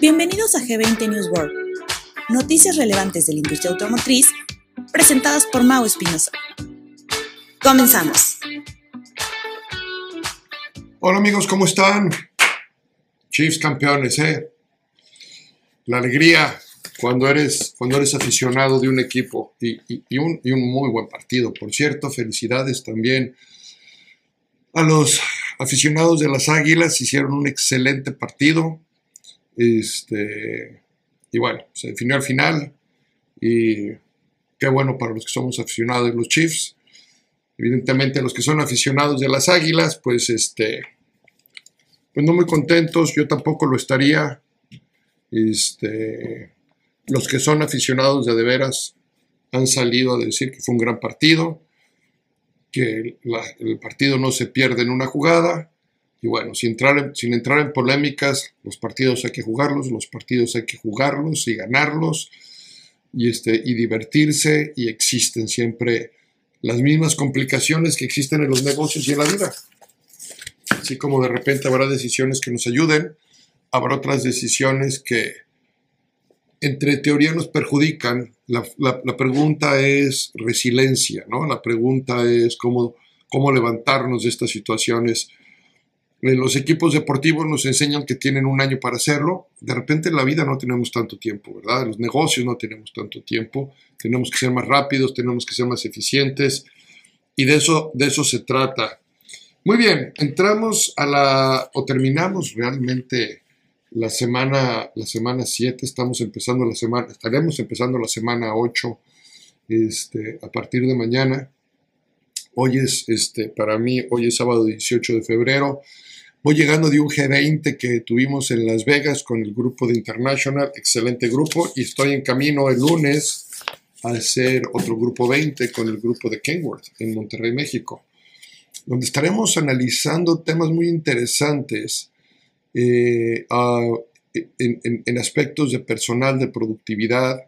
Bienvenidos a G20 News World, noticias relevantes de la industria automotriz presentadas por Mau Espinosa. Comenzamos. Hola amigos, ¿cómo están? Chiefs campeones, ¿eh? La alegría cuando eres, cuando eres aficionado de un equipo y, y un muy buen partido, por cierto. Felicidades también a los aficionados de las Águilas, hicieron un excelente partido. Este, y bueno, se definió al final. Y qué bueno para los que somos aficionados de los Chiefs. Evidentemente, los que son aficionados de las Águilas, pues este, pues no muy contentos. Yo tampoco lo estaría. Este, los que son aficionados de de veras han salido a decir que fue un gran partido que el partido no se pierde en una jugada. Y bueno, sin entrar, sin entrar en polémicas, los partidos hay que jugarlos, los partidos hay que jugarlos y ganarlos y, este, y divertirse y existen siempre las mismas complicaciones que existen en los negocios y en la vida. Así como de repente habrá decisiones que nos ayuden, habrá otras decisiones que, entre teoría nos perjudican. La, pregunta es resiliencia, ¿no? La pregunta es cómo, cómo levantarnos de estas situaciones. Eh, los equipos deportivos nos enseñan que tienen un año para hacerlo. De repente en la vida no tenemos tanto tiempo, ¿verdad? En los negocios no tenemos tanto tiempo. Tenemos que ser más rápidos, tenemos que ser más eficientes. Y de eso, de eso se trata. Muy bien, entramos a la, o terminamos realmente la semana, la semana 7, estamos empezando la semana, estaremos empezando la semana 8 este, a partir de mañana. Hoy es, este, para mí, hoy es sábado 18 de febrero. Voy llegando de un G20 que tuvimos en Las Vegas con el grupo de International, excelente grupo, y estoy en camino el lunes a hacer otro grupo 20 con el grupo de Kenworth en Monterrey, México, donde estaremos analizando temas muy interesantes eh, en, aspectos de personal, de productividad,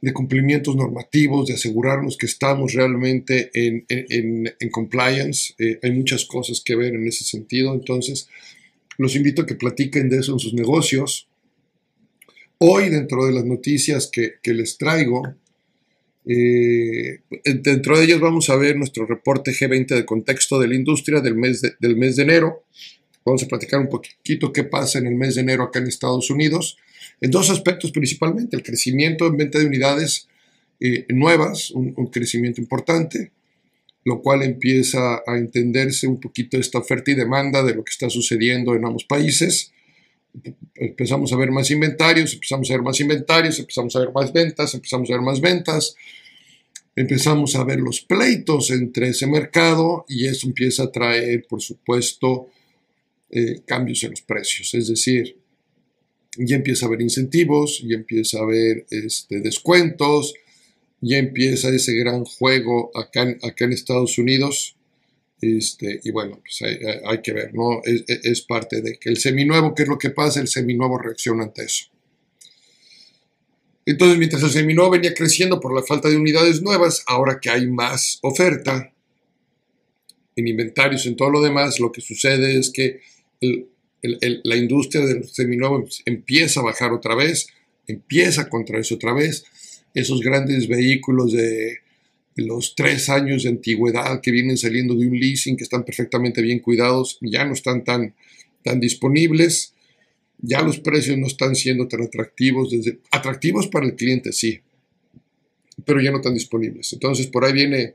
de cumplimientos normativos, de asegurarnos que estamos realmente en, compliance. Eh, hay muchas cosas que ver en ese sentido, entonces los invito a que platiquen de eso en sus negocios. Hoy, dentro de las noticias que, les traigo, eh, dentro de ellas vamos a ver nuestro reporte G20 de contexto de la industria del mes del mes de enero. Vamos a platicar un poquito qué pasa en el mes de enero acá en Estados Unidos, en dos aspectos principalmente, el crecimiento en venta de unidades eh, nuevas, un, crecimiento importante, lo cual empieza a entenderse un poquito esta oferta y demanda de lo que está sucediendo en ambos países. Empezamos a ver más inventarios, empezamos a ver más inventarios, empezamos a ver más ventas, empezamos a ver más ventas, empezamos a ver los pleitos entre ese mercado y eso empieza a traer, por supuesto, eh, cambios en los precios. Es decir, ya empieza a haber incentivos, ya empieza a haber este, descuentos, ya empieza ese gran juego acá en, Estados Unidos. Este, y bueno, pues hay, que ver, ¿no? Es, es, parte de que el seminuevo, ¿qué es lo que pasa? El seminuevo reacciona ante eso. Entonces, mientras el seminuevo venía creciendo por la falta de unidades nuevas, ahora que hay más oferta en inventarios, en todo lo demás, lo que sucede es que la industria del seminuevo empieza a bajar otra vez, empieza a contraerse otra vez. Esos grandes vehículos de, los tres años de antigüedad que vienen saliendo de un leasing, que están perfectamente bien cuidados, ya no están tan, tan disponibles. Ya los precios no están siendo tan atractivos, desde, atractivos para el cliente, sí, pero ya no tan disponibles. Entonces, por ahí viene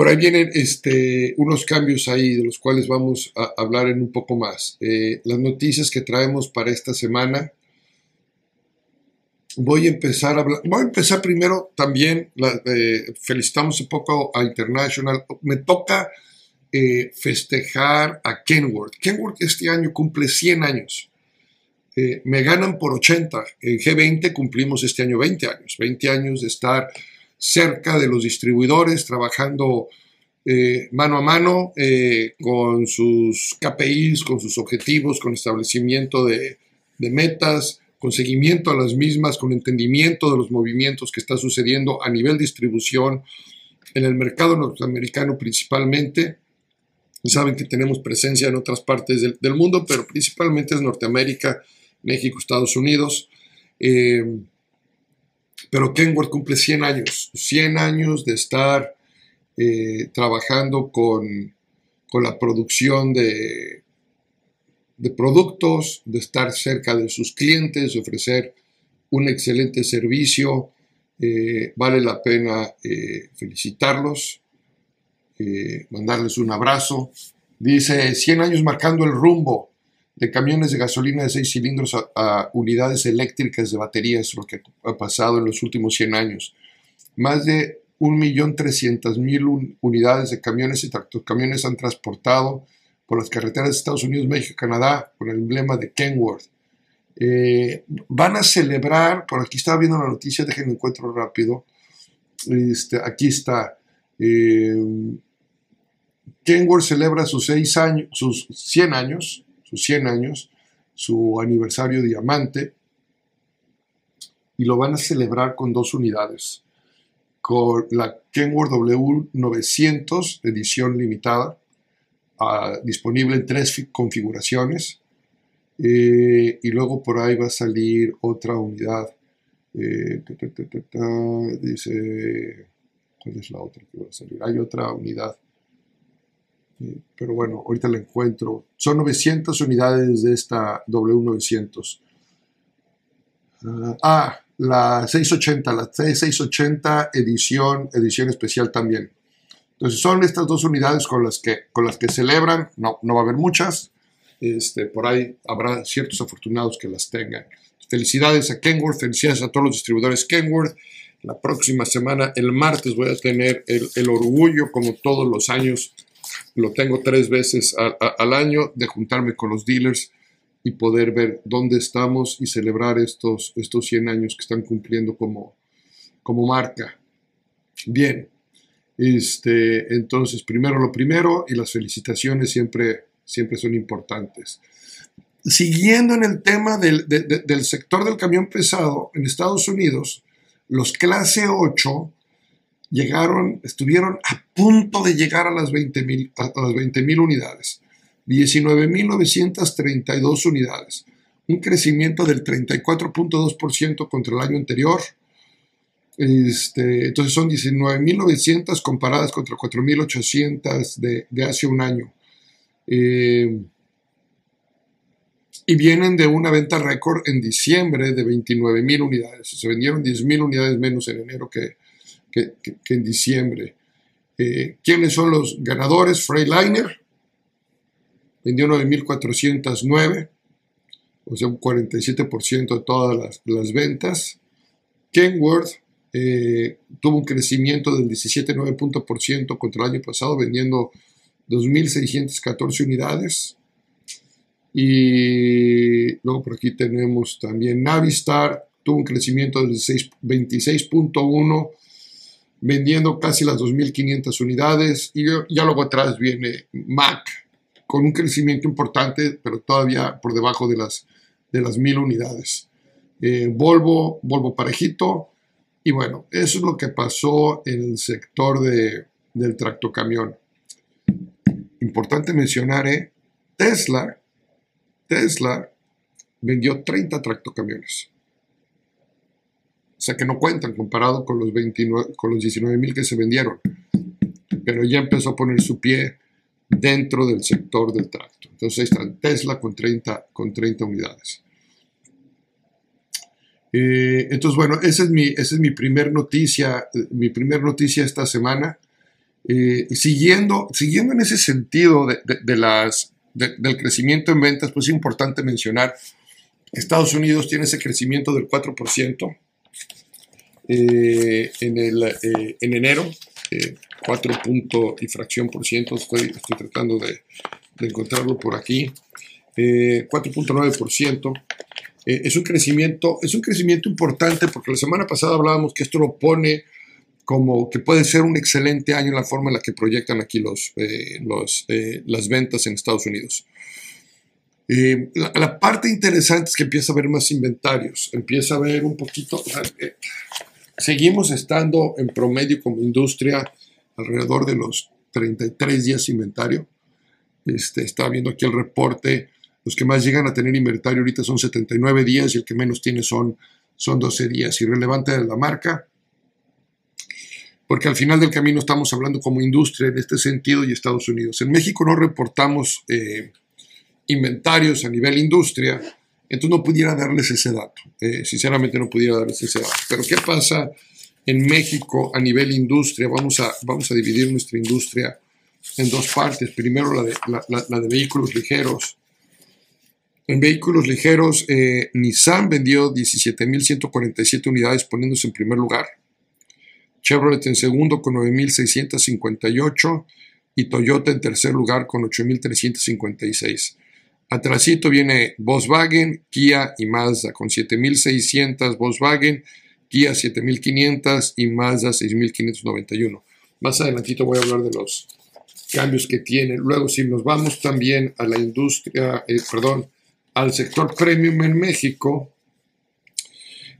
por ahí vienen este, unos cambios ahí de los cuales vamos a hablar en un poco más. Eh, las noticias que traemos para esta semana. Voy a empezar a hablar. Voy a empezar primero también. Eh, felicitamos un poco a International. Me toca eh, festejar a Kenworth. Kenworth este año cumple 100 años. me ganan por 80. En G20 cumplimos este año 20 años. 20 años de estar cerca de los distribuidores, trabajando eh, mano a mano eh, con sus KPIs, con sus objetivos, con establecimiento de, metas, con seguimiento a las mismas, con entendimiento de los movimientos que está sucediendo a nivel distribución en el mercado norteamericano principalmente. Saben que tenemos presencia en otras partes del, del mundo, pero principalmente es Norteamérica, México, Estados Unidos. Eh, pero Kenworth cumple 100 años, 100 años de estar eh, trabajando con, con, la producción de, de productos, de estar cerca de sus clientes, de ofrecer un excelente servicio. Eh, vale la pena felicitarlos, mandarles un abrazo. Dice, 100 años marcando el rumbo de camiones de gasolina de 6 cilindros a, unidades eléctricas de baterías, lo que ha pasado en los últimos 100 años. Más de 1.300.000 unidades de camiones y tractocamiones han transportado por las carreteras de Estados Unidos, México Canadá con el emblema de Kenworth. Eh, van a celebrar, por aquí estaba viendo la noticia, déjenme encuentro rápido. Este, aquí está. Eh, Kenworth celebra sus, seis años, sus 100 años sus 100 años, su aniversario diamante, y lo van a celebrar con dos unidades, con la Kenworth W900 edición limitada, ah, disponible en tres configuraciones, eh, y luego por ahí va a salir otra unidad. Eh, dice, ¿cuál es la otra que va a salir? Hay otra unidad pero bueno, ahorita la encuentro. Son 900 unidades de esta W900. ah, ah la 680, la C680 edición, edición especial también. Entonces son estas dos unidades con las que, con las que celebran, no, no va a haber muchas, este, por ahí habrá ciertos afortunados que las tengan. Felicidades a Kenworth, felicidades a todos los distribuidores Kenworth. La próxima semana, el martes, voy a tener el orgullo, como todos los años, lo tengo tres veces al año de juntarme con los dealers y poder ver dónde estamos y celebrar estos, estos 100 años que están cumpliendo como, como marca. Bien, este, entonces primero lo primero y las felicitaciones siempre, siempre son importantes. Siguiendo en el tema del, del sector del camión pesado, en Estados Unidos, los clase 8 llegaron, estuvieron a punto de llegar a las 20.000 a las 20 unidades. 19.932 unidades, un crecimiento del 34.2% contra el año anterior. Este, entonces son 19.900 comparadas contra 4.800 de, de, hace un año. Eh, y vienen de una venta récord en diciembre de 29.000 unidades. Se vendieron 10.000 unidades menos en enero que, que, en diciembre. Eh, ¿Quiénes son los ganadores? Freightliner vendió 9.409, o sea, un 47% de todas las, ventas. Kenworth eh, tuvo un crecimiento del 17,9% contra el año pasado, vendiendo 2.614 unidades. Y luego por aquí tenemos también Navistar, tuvo un crecimiento del 26.1 vendiendo casi las 2.500 unidades y ya luego atrás viene Mac con un crecimiento importante, pero todavía por debajo de las, de las 1.000 unidades. Eh, Volvo, Volvo parejito, y bueno, eso es lo que pasó en el sector de, del tractocamión. Importante mencionar, ¿eh? Tesla, Tesla vendió 30 tractocamiones. O sea que no cuentan comparado con los, 29, con los 19 mil que se vendieron. Pero ya empezó a poner su pie dentro del sector del tracto. Entonces ahí está Tesla con 30, con 30 unidades. Eh, entonces, bueno, esa es mi, esa es mi primer noticia, mi primer noticia esta semana. Eh, siguiendo, siguiendo en ese sentido de, de, las, del crecimiento en ventas, pues es importante mencionar Estados Unidos tiene ese crecimiento del 4%, eh, en, el, eh, en enero, 4 eh, punto y fracción por ciento, estoy, estoy tratando de, de encontrarlo por aquí, 4.9%. es, un crecimiento, es un crecimiento importante porque la semana pasada hablábamos que esto lo pone como que puede ser un excelente año en la forma en la que proyectan aquí los, los las ventas en Estados Unidos. la, la, parte interesante es que empieza a haber más inventarios, empieza a haber un poquito, Seguimos estando en promedio como industria alrededor de los 33 días inventario. Este, estaba viendo aquí el reporte. Los que más llegan a tener inventario ahorita son 79 días y el que menos tiene son, son 12 días. Irrelevante de la marca, porque al final del camino estamos hablando como industria en este sentido y Estados Unidos. En México no reportamos eh, inventarios a nivel industria, entonces no pudiera darles ese dato. Eh, sinceramente no pudiera darles ese dato. Pero ¿qué pasa en México a nivel industria? Vamos a, vamos a dividir nuestra industria en dos partes. Primero la de, la, de vehículos ligeros. En vehículos ligeros, eh, Nissan vendió 17.147 unidades poniéndose en primer lugar. Chevrolet en segundo con 9.658 y Toyota en tercer lugar con 8.356. Atrasito viene Volkswagen, Kia y Mazda con 7.600 Volkswagen, Kia 7.500 y Mazda 6.591. Más adelantito voy a hablar de los cambios que tiene. Luego, si nos vamos también a la industria, eh, perdón, al sector premium en México,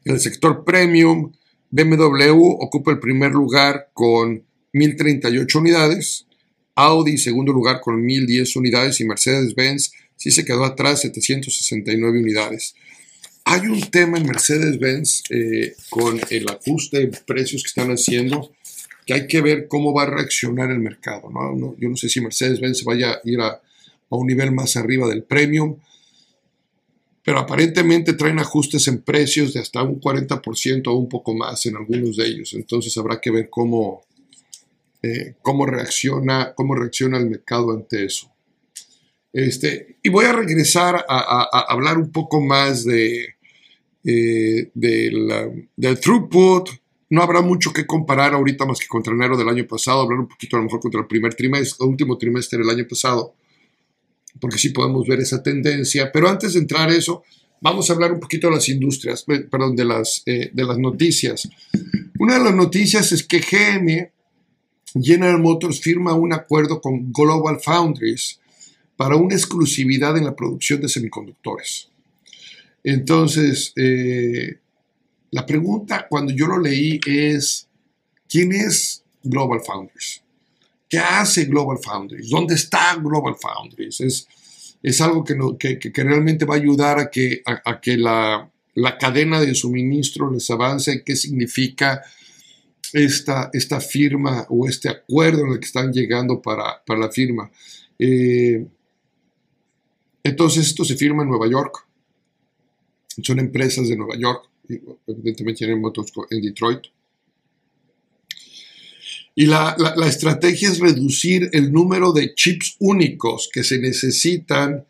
el sector premium, BMW ocupa el primer lugar con 1.038 unidades, Audi segundo lugar con 1.010 unidades y Mercedes-Benz sí se quedó atrás 769 unidades. Hay un tema en Mercedes-Benz eh, con el ajuste de precios que están haciendo que hay que ver cómo va a reaccionar el mercado. yo no sé si Mercedes-Benz vaya a ir a, a, un nivel más arriba del premium pero aparentemente traen ajustes en precios de hasta un 40% o un poco más en algunos de ellos. Entonces habrá que ver cómo, eh, cómo, reacciona, cómo reacciona el mercado ante eso. Este, y voy a regresar a, hablar un poco más de, eh, del, del throughput. No habrá mucho que comparar ahorita más que contra enero del año pasado, hablar un poquito a lo mejor contra el primer trimestre, el último trimestre del año pasado porque sí podemos ver esa tendencia. Pero antes de entrar a eso, vamos a hablar un poquito de las industrias, perdón, de las, eh, de las noticias. Una de las noticias es que GM, General Motors, firma un acuerdo con Global Foundries para una exclusividad en la producción de semiconductores. Entonces, eh, la pregunta cuando yo lo leí es, ¿quién es Global Foundries? ¿Qué hace Global Foundries? ¿Dónde está Global Foundries? Es, es algo que, que, realmente va a ayudar a que, a, que la, cadena de suministro les avance. ¿Qué significa esta, esta firma o este acuerdo en el que están llegando para, la firma? Eh, entonces, esto se firma en Nueva York. Son empresas de Nueva York. Evidentemente tienen motos en Detroit. Y la, estrategia es reducir el número de chips únicos que se necesitan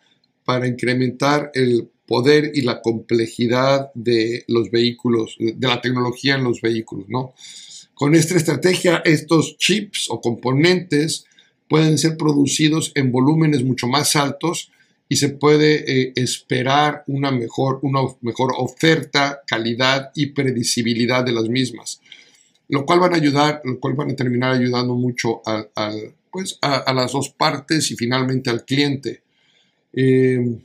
para incrementar el poder y la complejidad de los vehículos, de la tecnología en los vehículos, ¿no? Con esta estrategia, estos chips o componentes pueden ser producidos en volúmenes mucho más altos y se puede eh, esperar una mejor, una mejor oferta, calidad y predecibilidad de las mismas lo cual van a ayudar, lo cual van a terminar ayudando mucho a, pues a, las dos partes y finalmente al cliente. Eh,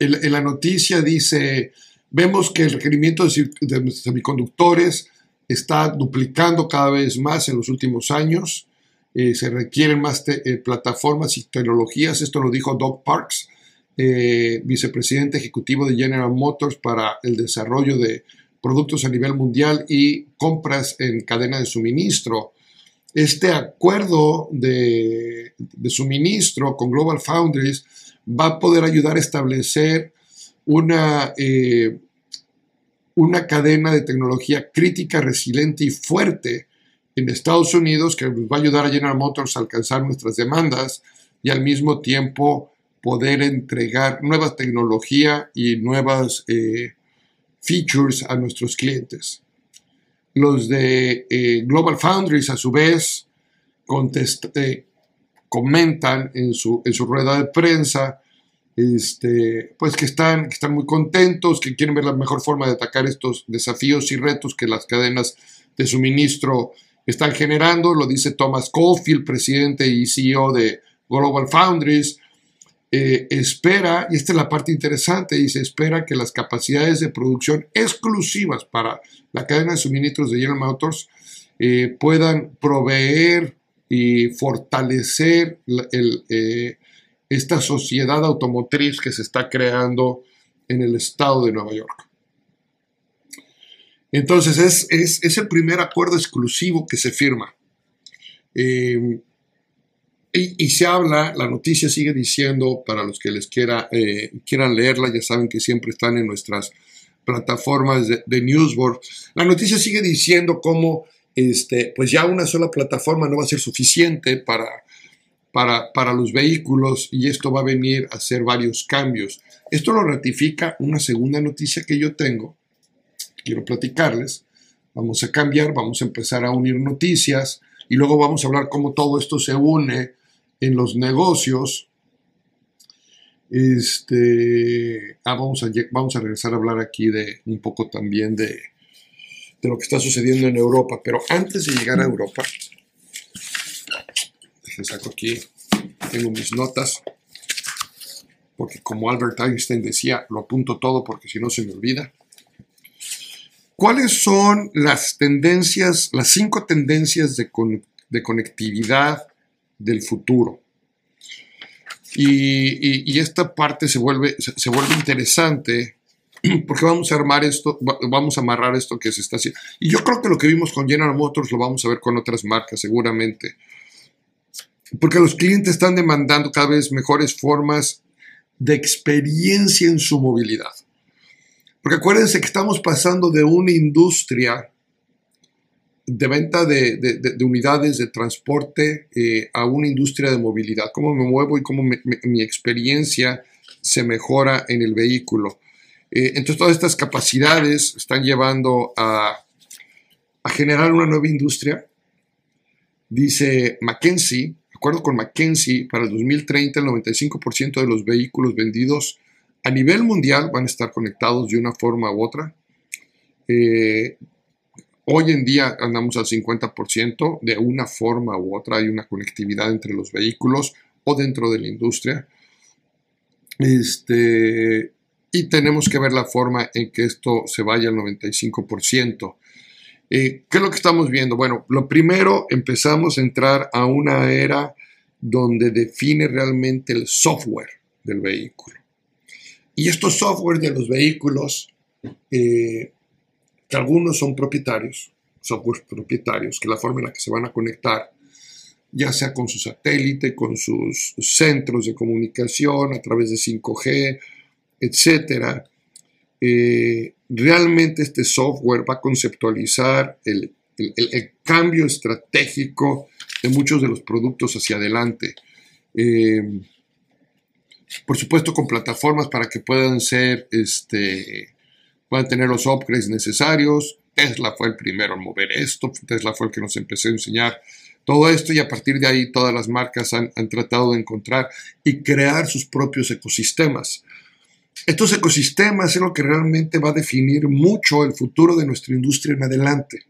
en, la noticia dice, vemos que el requerimiento de, semiconductores está duplicando cada vez más en los últimos años. Eh, se requieren más eh, plataformas y tecnologías. Esto lo dijo Doug Parks, vicepresidente ejecutivo de General Motors para el desarrollo de productos a nivel mundial y compras en cadena de suministro. Este acuerdo de, suministro con Global Foundries va a poder ayudar a establecer una, eh, una cadena de tecnología crítica, resiliente y fuerte en Estados Unidos que va a ayudar a General Motors a alcanzar nuestras demandas y al mismo tiempo poder entregar nueva tecnología y nuevas eh, features a nuestros clientes. Los de eh, Global Foundries, a su vez, eh, comentan en su, en su rueda de prensa este, pues que están, que están muy contentos, que quieren ver la mejor forma de atacar estos desafíos y retos que las cadenas de suministro están generando. Lo dice Thomas Caulfield, presidente y CEO de Global Foundries. Eh, espera, y esta es la parte interesante, se espera que las capacidades de producción exclusivas para la cadena de suministros de General Motors eh, puedan proveer y fortalecer eh, esta sociedad automotriz que se está creando en el estado de Nueva York. Entonces es, el primer acuerdo exclusivo que se firma. Eh, y, se habla, la noticia sigue diciendo, para los que les quiera, eh, quieran leerla, ya saben que siempre están en nuestras plataformas de, de Newsboard, la noticia sigue diciendo cómo este, pues ya una sola plataforma no va a ser suficiente para, para, para, los vehículos y esto va a venir a hacer varios cambios. Esto lo ratifica una segunda noticia que yo tengo, quiero platicarles. Vamos a cambiar, vamos a empezar a unir noticias y luego vamos a hablar cómo todo esto se une en los negocios. Este, ah, vamos, a, vamos a regresar a hablar aquí de un poco también de, de lo que está sucediendo en Europa. Pero antes de llegar a Europa, les saco aquí, tengo mis notas, porque como Albert Einstein decía, lo apunto todo porque si no se me olvida. ¿Cuáles son las tendencias, las cinco tendencias de, de conectividad del futuro? Y, esta parte se vuelve, se vuelve interesante porque vamos a armar esto, vamos a amarrar esto que se está haciendo. Y yo creo que lo que vimos con General Motors lo vamos a ver con otras marcas seguramente. Porque los clientes están demandando cada vez mejores formas de experiencia en su movilidad. Porque acuérdense que estamos pasando de una industria de venta de, unidades de transporte eh, a una industria de movilidad. Cómo me muevo y cómo mi experiencia se mejora en el vehículo. Eh, entonces todas estas capacidades están llevando a, generar una nueva industria. Dice McKinsey, de acuerdo con McKinsey, para el 2030 el 95% de los vehículos vendidos a nivel mundial van a estar conectados de una forma u otra. Eh, hoy en día andamos al 50%, de una forma u otra hay una conectividad entre los vehículos o dentro de la industria. Este, y tenemos que ver la forma en que esto se vaya al 95%. Eh, ¿Qué es lo que estamos viendo? Bueno, lo primero, empezamos a entrar a una era donde define realmente el software del vehículo. Y estos software de los vehículos, eh, que algunos son propietarios, software propietarios, que la forma en la que se van a conectar, ya sea con su satélite, con sus centros de comunicación, a través de 5G, etcétera, eh, realmente este software va a conceptualizar el, cambio estratégico de muchos de los productos hacia adelante. Eh, por supuesto, con plataformas para que puedan ser, este, puedan tener los upgrades necesarios. Tesla fue el primero en mover esto, Tesla fue el que nos empezó a enseñar todo esto y a partir de ahí todas las marcas han tratado de encontrar y crear sus propios ecosistemas. Estos ecosistemas es lo que realmente va a definir mucho el futuro de nuestra industria en adelante.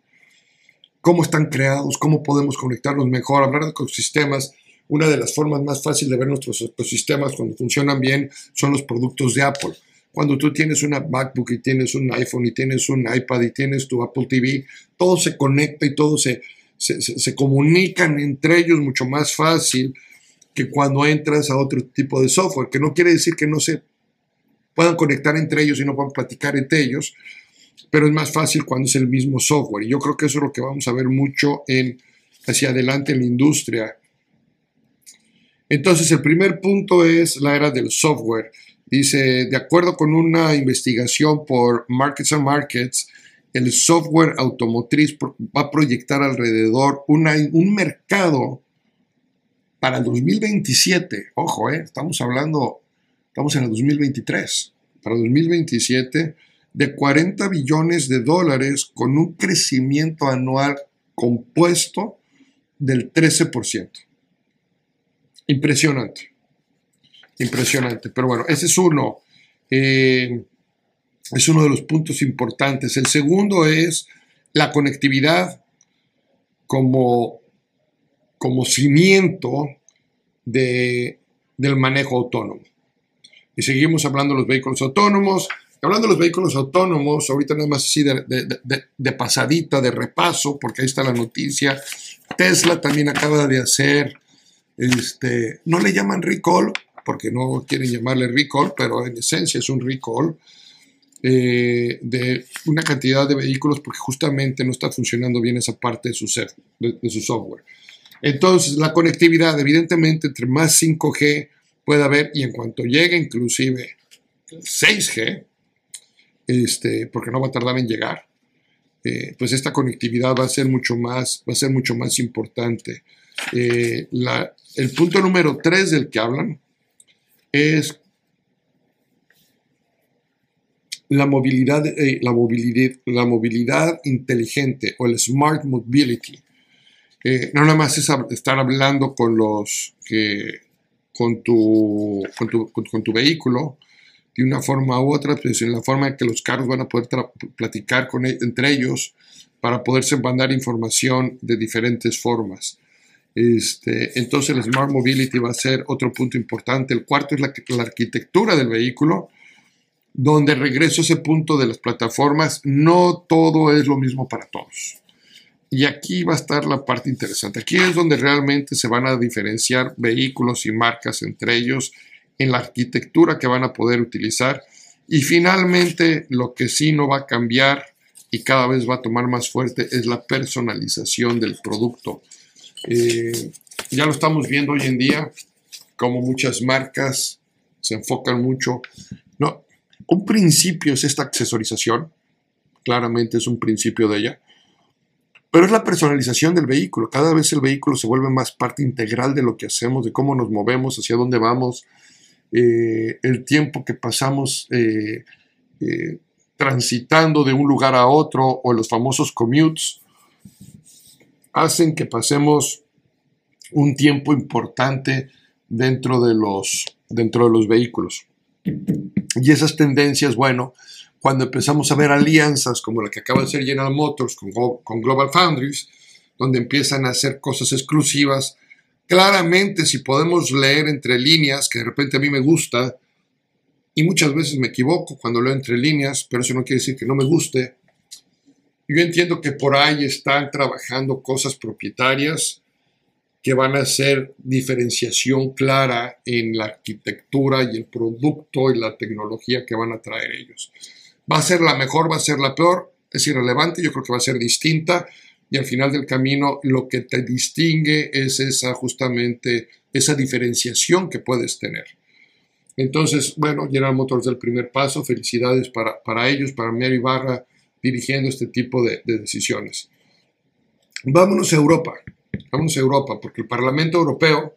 Cómo están creados, cómo podemos conectarlos mejor. Hablar de ecosistemas, una de las formas más fáciles de ver nuestros ecosistemas cuando funcionan bien son los productos de Apple. Cuando tú tienes una MacBook y tienes un iPhone y tienes un iPad y tienes tu Apple TV, todo se conecta y todo se, se, se comunican entre ellos mucho más fácil que cuando entras a otro tipo de software, que no quiere decir que no se puedan conectar entre ellos y no puedan platicar entre ellos, pero es más fácil cuando es el mismo software. Y yo creo que eso es lo que vamos a ver mucho en, hacia adelante en la industria. Entonces, el primer punto es la era del software. Dice, de acuerdo con una investigación por Markets and Markets, el software automotriz va a proyectar alrededor un mercado para el 2027. Ojo, eh, estamos hablando estamos en el 2023, para 2027, de 40 billones de dólares con un crecimiento anual compuesto del 13%. Impresionante. Impresionante. Pero bueno, ese es uno. Eh, es uno de los puntos importantes. El segundo es la conectividad como, como cimiento de, del manejo autónomo y seguimos hablando de los vehículos autónomos. hablando de los vehículos autónomos, ahorita nada más así de, de, de, pasadita, de repaso, porque ahí está la noticia. Tesla también acaba de hacer, este, no le llaman recall, porque no quieren llamarle recall, pero en esencia es un recall eh, de una cantidad de vehículos porque justamente no está funcionando bien esa parte de su, de su software. Entonces, la conectividad, evidentemente, entre más 5G puede haber, y en cuanto llegue inclusive 6G, este, porque no va a tardar en llegar, eh, pues esta conectividad va a ser mucho más, va a ser mucho más importante. Eh, el punto número 3 del que hablan es la movilidad, eh, la movilidad, inteligente o el smart mobility. no nada más es estar hablando con los con tu, vehículo de una forma u otra, pues en la forma en que los carros van a poder platicar e, entre ellos para poderse mandar información de diferentes formas. Este, entonces el Smart Mobility va a ser otro punto importante. El cuarto es la, la arquitectura del vehículo, donde regreso a ese punto de las plataformas. No todo es lo mismo para todos. Y aquí va a estar la parte interesante. Aquí es donde realmente se van a diferenciar vehículos y marcas entre ellos en la arquitectura que van a poder utilizar. Y finalmente, lo que sí no va a cambiar y cada vez va a tomar más fuerte es la personalización del producto. Eh, ya lo estamos viendo hoy en día, como muchas marcas se enfocan mucho. No, un principio es esta accesorización, claramente es un principio de ella pero es la personalización del vehículo. Cada vez el vehículo se vuelve más parte integral de lo que hacemos, de cómo nos movemos, hacia dónde vamos, eh, el tiempo que pasamos eh, eh, transitando de un lugar a otro o los famosos commutes hacen que pasemos un tiempo importante dentro de los, dentro de los vehículos. Y esas tendencias, bueno, cuando empezamos a ver alianzas como la que acaba de hacer General Motors con, con Global Foundries, donde empiezan a hacer cosas exclusivas, claramente si podemos leer entre líneas, que de repente a mí me gusta, y muchas veces me equivoco cuando leo entre líneas, pero eso no quiere decir que no me guste, yo entiendo que por ahí están trabajando cosas propietarias que van a hacer diferenciación clara en la arquitectura y el producto y la tecnología que van a traer ellos. Va a ser la mejor, va a ser la peor, es irrelevante, yo creo que va a ser distinta y al final del camino lo que te distingue es esa justamente esa diferenciación que puedes tener. Entonces, bueno, General Motors del primer paso, felicidades para, para ellos, para Mary Barra dirigiendo este tipo de, de decisiones. Vámonos a Europa, vámonos a Europa, porque el Parlamento Europeo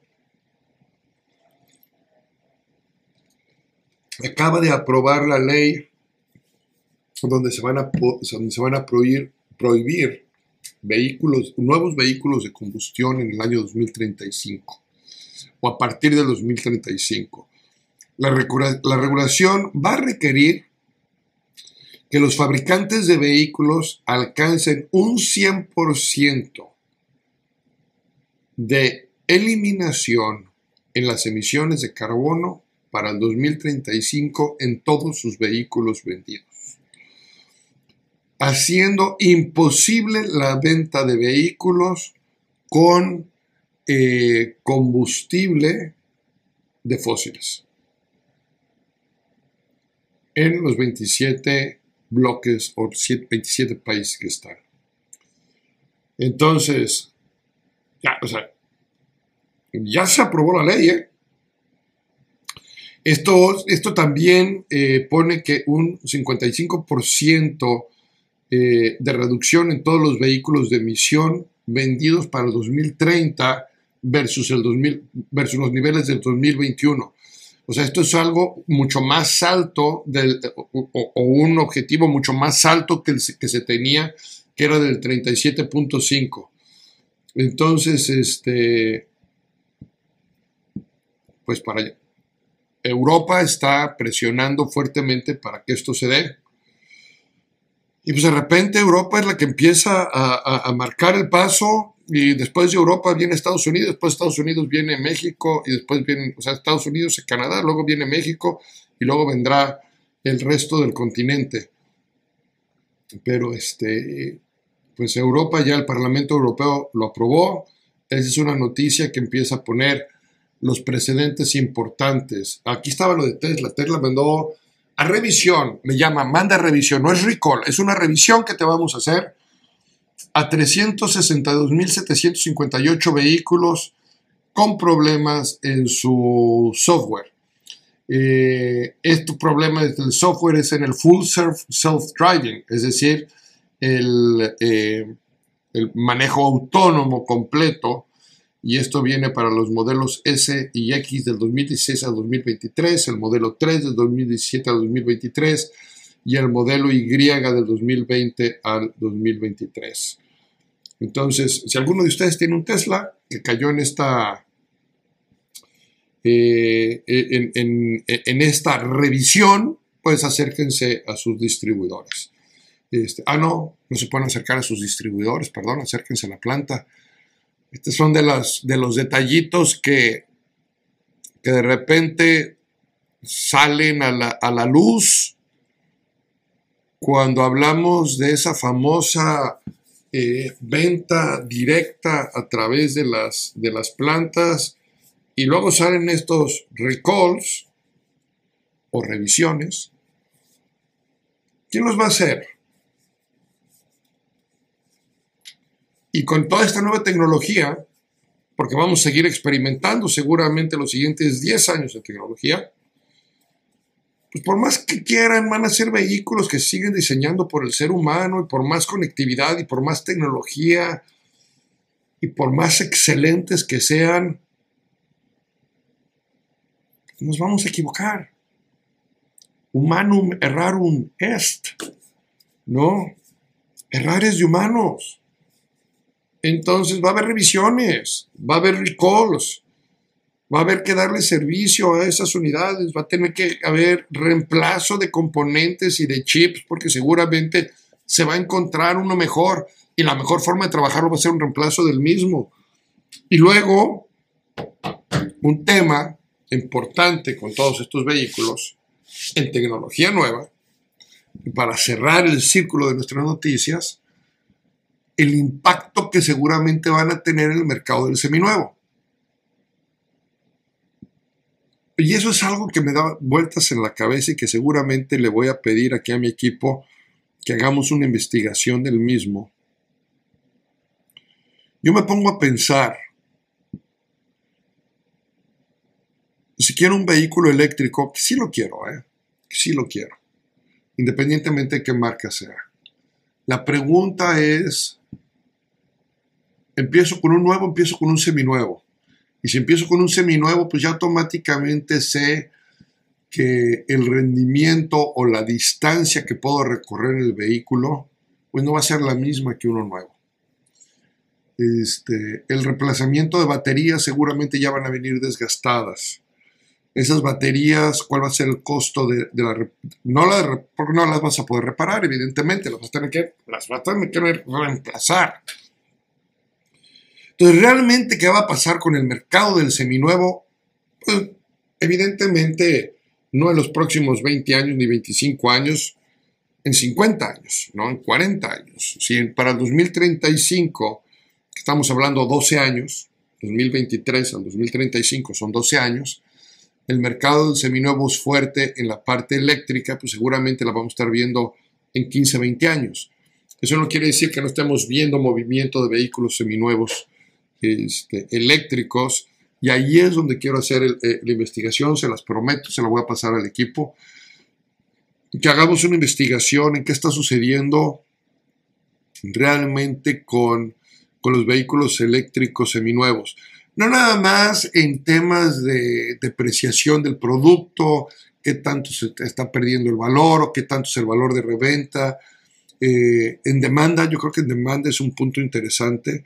acaba de aprobar la ley donde se van a, se van a prohibir, vehículos, nuevos vehículos de combustión en el año 2035 o a partir del 2035. La, la regulación va a requerir que los fabricantes de vehículos alcancen un 100% de eliminación en las emisiones de carbono para el 2035 en todos sus vehículos vendidos haciendo imposible la venta de vehículos con eh, combustible de fósiles en los 27 bloques o 27 países que están. Entonces, ya, ya se aprobó la ley. ¿eh? Esto, esto también eh, pone que un 55% eh, de reducción en todos los vehículos de emisión vendidos para el 2030 versus, el 2000, versus los niveles del 2021. O sea, esto es algo mucho más alto o, un objetivo mucho más alto que, el, que se tenía, que era del 37.5. Entonces, este, pues para Europa está presionando fuertemente para que esto se dé. Y pues de repente Europa es la que empieza a, marcar el paso y después de Europa viene Estados Unidos, después de Estados Unidos viene México y después viene, o sea, Estados Unidos y Canadá, luego viene México y luego vendrá el resto del continente. Pero este, pues Europa ya el Parlamento Europeo lo aprobó. Esa es una noticia que empieza a poner los precedentes importantes. Aquí estaba lo de Tesla. Tesla mandó a revisión, me llama, manda revisión, no es recall, es una revisión que te vamos a hacer a 362.758 vehículos con problemas en su software. Eh, este problema del software es en el full self-driving, es decir, el, eh, el, manejo autónomo completo, y esto viene para los modelos S y X del 2016 al 2023, el modelo 3 del 2017 al 2023 y el modelo Y del 2020 al 2023. Entonces, si alguno de ustedes tiene un Tesla que cayó en esta eh, en, esta revisión, pues acérquense a sus distribuidores. Este, ah, no, no se pueden acercar a sus distribuidores, perdón, acérquense a la planta. Estos son de, de los detallitos que, que de repente salen a la, a la luz cuando hablamos de esa famosa eh, venta directa a través de las, de las plantas y luego salen estos recalls o revisiones. ¿Quién los va a hacer? Y con toda esta nueva tecnología, porque vamos a seguir experimentando seguramente los siguientes 10 años de tecnología, pues por más que quieran, van a ser vehículos que siguen diseñando por el ser humano y por más conectividad y por más tecnología y por más excelentes que sean, nos vamos a equivocar. Humanum errarum est. No, errar es de humanos. Entonces va a haber revisiones, va a haber recalls, va a haber que darle servicio a esas unidades, va a tener que haber reemplazo de componentes y de chips, porque seguramente se va a encontrar uno mejor y la mejor forma de trabajarlo va a ser un reemplazo del mismo. Y luego, un tema importante con todos estos vehículos en tecnología nueva, para cerrar el círculo de nuestras noticias, el impacto que seguramente van a tener en el mercado del seminuevo. Y eso es algo que me da vueltas en la cabeza y que seguramente le voy a pedir aquí a mi equipo que hagamos una investigación del mismo. Yo me pongo a pensar, si quiero un vehículo eléctrico, que sí lo quiero, ¿eh? que sí lo quiero, independientemente de qué marca sea. La pregunta es, empiezo con un nuevo, empiezo con un seminuevo. Y si empiezo con un seminuevo, pues ya automáticamente sé que el rendimiento o la distancia que puedo recorrer el vehículo, pues no va a ser la misma que uno nuevo. Este, el reemplazamiento de baterías seguramente ya van a venir desgastadas esas baterías, cuál va a ser el costo de, la... No la no las vas a poder reparar, evidentemente, las vas a tener que, las vas a tener que reemplazar. Entonces, ¿realmente qué va a pasar con el mercado del seminuevo? Pues, evidentemente, no en los próximos 20 años ni 25 años, en 50 años, ¿no? En 40 años. Si para el 2035, estamos hablando 12 años, 2023 al 2035 son 12 años, el mercado del seminuevo es fuerte en la parte eléctrica, pues seguramente la vamos a estar viendo en 15, 20 años. Eso no quiere decir que no estemos viendo movimiento de vehículos seminuevos este, eléctricos. Y ahí es donde quiero hacer eh, la investigación, se las prometo, se la voy a pasar al equipo. Que hagamos una investigación en qué está sucediendo realmente con, con los vehículos eléctricos seminuevos no nada más en temas de depreciación del producto, qué tanto se está perdiendo el valor o qué tanto es el valor de reventa. Eh, en demanda, yo creo que en demanda es un punto interesante.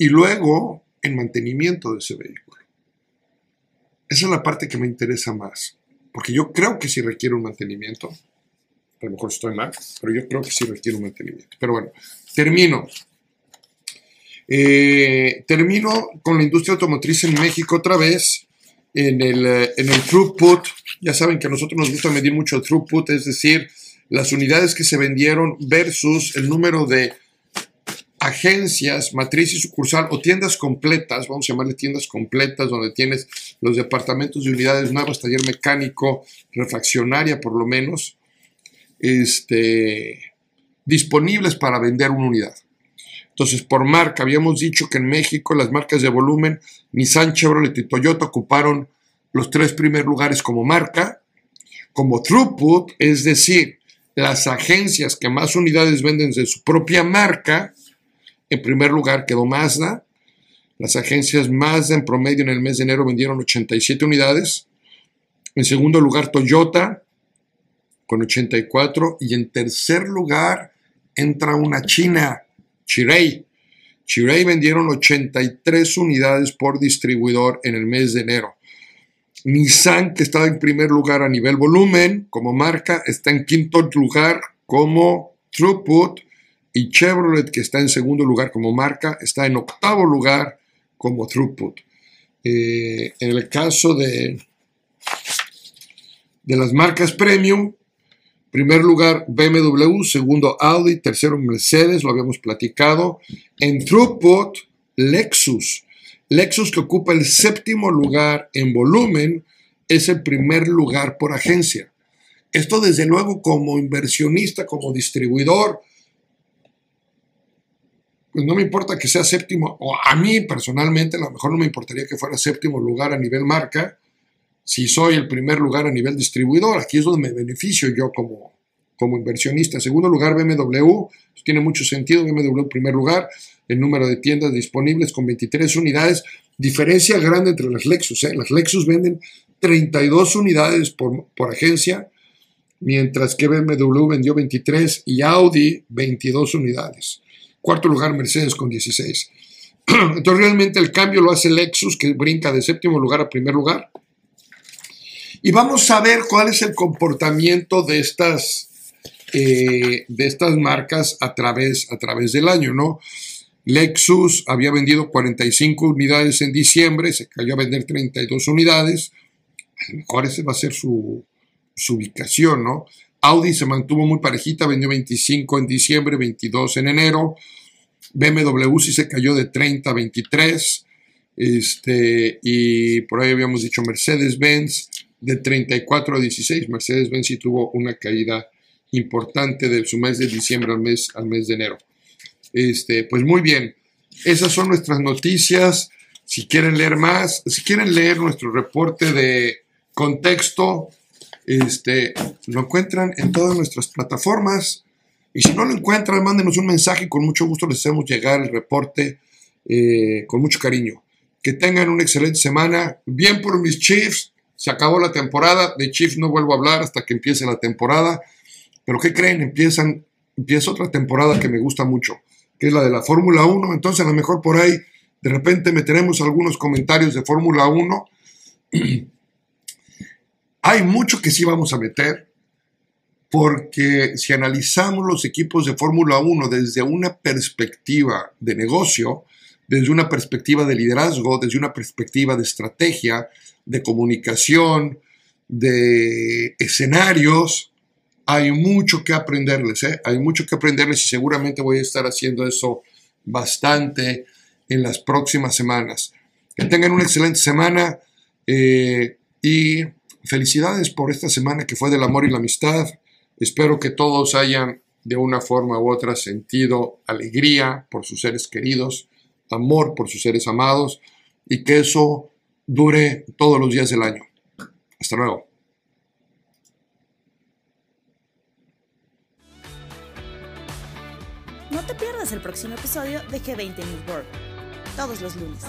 Y luego, en mantenimiento de ese vehículo. Esa es la parte que me interesa más, porque yo creo que sí requiere un mantenimiento. A lo mejor estoy mal, pero yo creo que sí requiere un mantenimiento. Pero bueno, termino. Eh, termino con la industria automotriz en México otra vez, en el, en el throughput Ya saben que a nosotros nos gusta medir mucho el throughput, es decir, las unidades que se vendieron versus el número de agencias, matriz y sucursal o tiendas completas, vamos a llamarle tiendas completas, donde tienes los departamentos de unidades nuevas, taller mecánico, refaccionaria por lo menos, este, disponibles para vender una unidad. Entonces, por marca, habíamos dicho que en México las marcas de volumen, Nissan, Chevrolet y Toyota ocuparon los tres primeros lugares como marca, como throughput, es decir, las agencias que más unidades venden de su propia marca, en primer lugar quedó Mazda. Las agencias Mazda en promedio en el mes de enero vendieron 87 unidades. En segundo lugar Toyota con 84. Y en tercer lugar entra una China, Chirei. Chirei vendieron 83 unidades por distribuidor en el mes de enero. Nissan, que estaba en primer lugar a nivel volumen como marca, está en quinto lugar como throughput y Chevrolet, que está en segundo lugar como marca, está en octavo lugar como throughput. Eh, en el caso de, de las marcas premium, primer lugar BMW, segundo Audi, tercero Mercedes, lo habíamos platicado. En throughput, Lexus. Lexus que ocupa el séptimo lugar en volumen, es el primer lugar por agencia. Esto desde luego como inversionista, como distribuidor, pues no me importa que sea séptimo, o a mí personalmente a lo mejor no me importaría que fuera séptimo lugar a nivel marca, si soy el primer lugar a nivel distribuidor, aquí es donde me beneficio yo como, como inversionista. En segundo lugar, BMW, pues tiene mucho sentido, BMW en primer lugar, el número de tiendas disponibles con 23 unidades, diferencia grande entre las Lexus, ¿eh? las Lexus venden 32 unidades por, por agencia, mientras que BMW vendió 23 y Audi 22 unidades. Cuarto lugar, Mercedes con 16. Entonces, realmente el cambio lo hace Lexus, que brinca de séptimo lugar a primer lugar. Y vamos a ver cuál es el comportamiento de estas, eh, de estas marcas a través, a través del año, ¿no? Lexus había vendido 45 unidades en diciembre, se cayó a vender 32 unidades. A lo mejor esa va a ser su, su ubicación, ¿no? Audi se mantuvo muy parejita, vendió 25 en diciembre, 22 en enero. BMW sí se cayó de 30 a 23. Este, y por ahí habíamos dicho Mercedes-Benz de 34 a 16. Mercedes-Benz sí tuvo una caída importante de su mes de diciembre al mes, al mes de enero. Este, pues muy bien, esas son nuestras noticias. Si quieren leer más, si quieren leer nuestro reporte de contexto, este, lo encuentran en todas nuestras plataformas. Y si no lo encuentran, mándenos un mensaje y con mucho gusto les hacemos llegar el reporte eh, con mucho cariño. Que tengan una excelente semana. Bien por mis Chiefs. Se acabó la temporada. De Chiefs no vuelvo a hablar hasta que empiece la temporada. Pero ¿qué creen? Empiezan, empieza otra temporada que me gusta mucho, que es la de la Fórmula 1. Entonces a lo mejor por ahí de repente meteremos algunos comentarios de Fórmula 1. Hay mucho que sí vamos a meter, porque si analizamos los equipos de Fórmula 1 desde una perspectiva de negocio, desde una perspectiva de liderazgo, desde una perspectiva de estrategia, de comunicación, de escenarios, hay mucho que aprenderles, ¿eh? hay mucho que aprenderles y seguramente voy a estar haciendo eso bastante en las próximas semanas. Que tengan una excelente semana eh, y felicidades por esta semana que fue del amor y la amistad. Espero que todos hayan de una forma u otra sentido alegría por sus seres queridos, amor por sus seres amados y que eso dure todos los días del año. Hasta luego. No te pierdas el próximo episodio de G20 News World, todos los lunes.